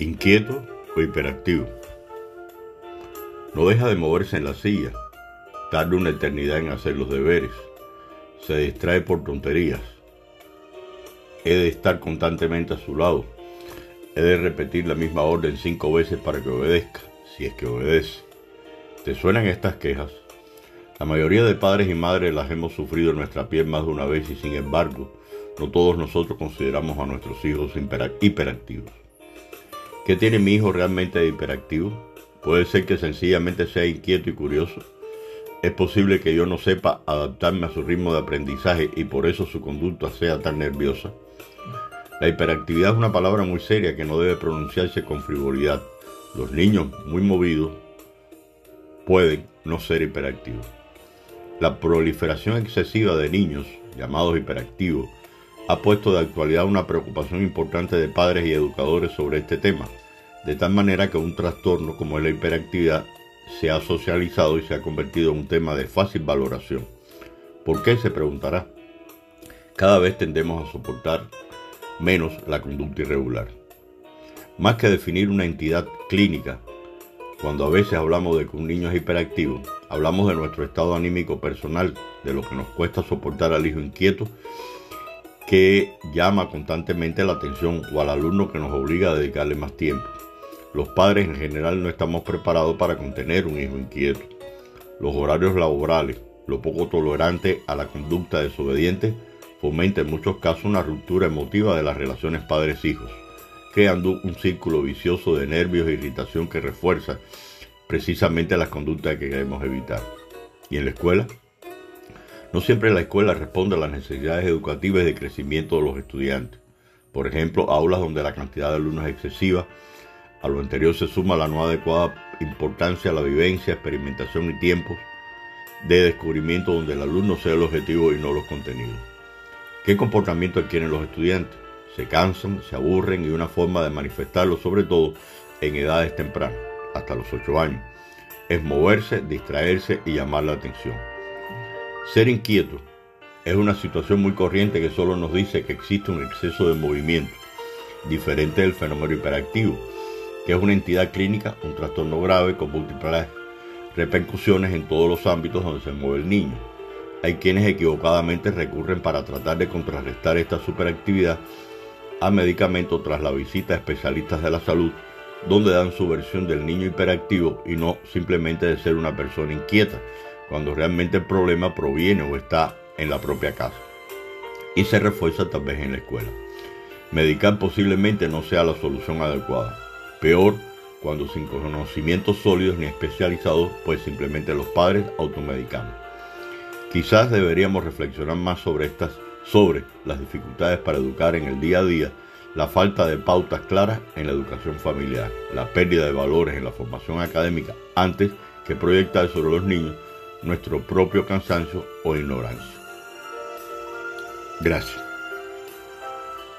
inquieto o hiperactivo. No deja de moverse en la silla, tarda una eternidad en hacer los deberes, se distrae por tonterías. He de estar constantemente a su lado, he de repetir la misma orden cinco veces para que obedezca, si es que obedece. ¿Te suenan estas quejas? La mayoría de padres y madres las hemos sufrido en nuestra piel más de una vez y sin embargo, no todos nosotros consideramos a nuestros hijos hiperactivos. ¿Qué tiene mi hijo realmente de hiperactivo? Puede ser que sencillamente sea inquieto y curioso. Es posible que yo no sepa adaptarme a su ritmo de aprendizaje y por eso su conducta sea tan nerviosa. La hiperactividad es una palabra muy seria que no debe pronunciarse con frivolidad. Los niños muy movidos pueden no ser hiperactivos. La proliferación excesiva de niños, llamados hiperactivos, ha puesto de actualidad una preocupación importante de padres y educadores sobre este tema, de tal manera que un trastorno como es la hiperactividad se ha socializado y se ha convertido en un tema de fácil valoración. ¿Por qué? se preguntará. Cada vez tendemos a soportar menos la conducta irregular. Más que definir una entidad clínica, cuando a veces hablamos de que un niño es hiperactivo, hablamos de nuestro estado anímico personal, de lo que nos cuesta soportar al hijo inquieto que llama constantemente la atención o al alumno que nos obliga a dedicarle más tiempo. Los padres en general no estamos preparados para contener un hijo inquieto. Los horarios laborales, lo poco tolerante a la conducta desobediente, fomenta en muchos casos una ruptura emotiva de las relaciones padres-hijos, creando un círculo vicioso de nervios e irritación que refuerza precisamente las conductas que queremos evitar. ¿Y en la escuela? No siempre la escuela responde a las necesidades educativas y de crecimiento de los estudiantes. Por ejemplo, aulas donde la cantidad de alumnos es excesiva. A lo anterior se suma la no adecuada importancia a la vivencia, experimentación y tiempos de descubrimiento donde el alumno sea el objetivo y no los contenidos. ¿Qué comportamiento adquieren los estudiantes? Se cansan, se aburren y una forma de manifestarlo, sobre todo en edades tempranas, hasta los 8 años, es moverse, distraerse y llamar la atención. Ser inquieto es una situación muy corriente que solo nos dice que existe un exceso de movimiento, diferente del fenómeno hiperactivo, que es una entidad clínica, un trastorno grave con múltiples repercusiones en todos los ámbitos donde se mueve el niño. Hay quienes equivocadamente recurren para tratar de contrarrestar esta superactividad a medicamentos tras la visita a especialistas de la salud, donde dan su versión del niño hiperactivo y no simplemente de ser una persona inquieta, cuando realmente el problema proviene o está en la propia casa y se refuerza tal vez en la escuela. Medicar posiblemente no sea la solución adecuada. Peor cuando sin conocimientos sólidos ni especializados, pues simplemente los padres automedicamos. Quizás deberíamos reflexionar más sobre estas, sobre las dificultades para educar en el día a día, la falta de pautas claras en la educación familiar, la pérdida de valores en la formación académica antes que proyectar sobre los niños nuestro propio cansancio o ignorancia. Gracias.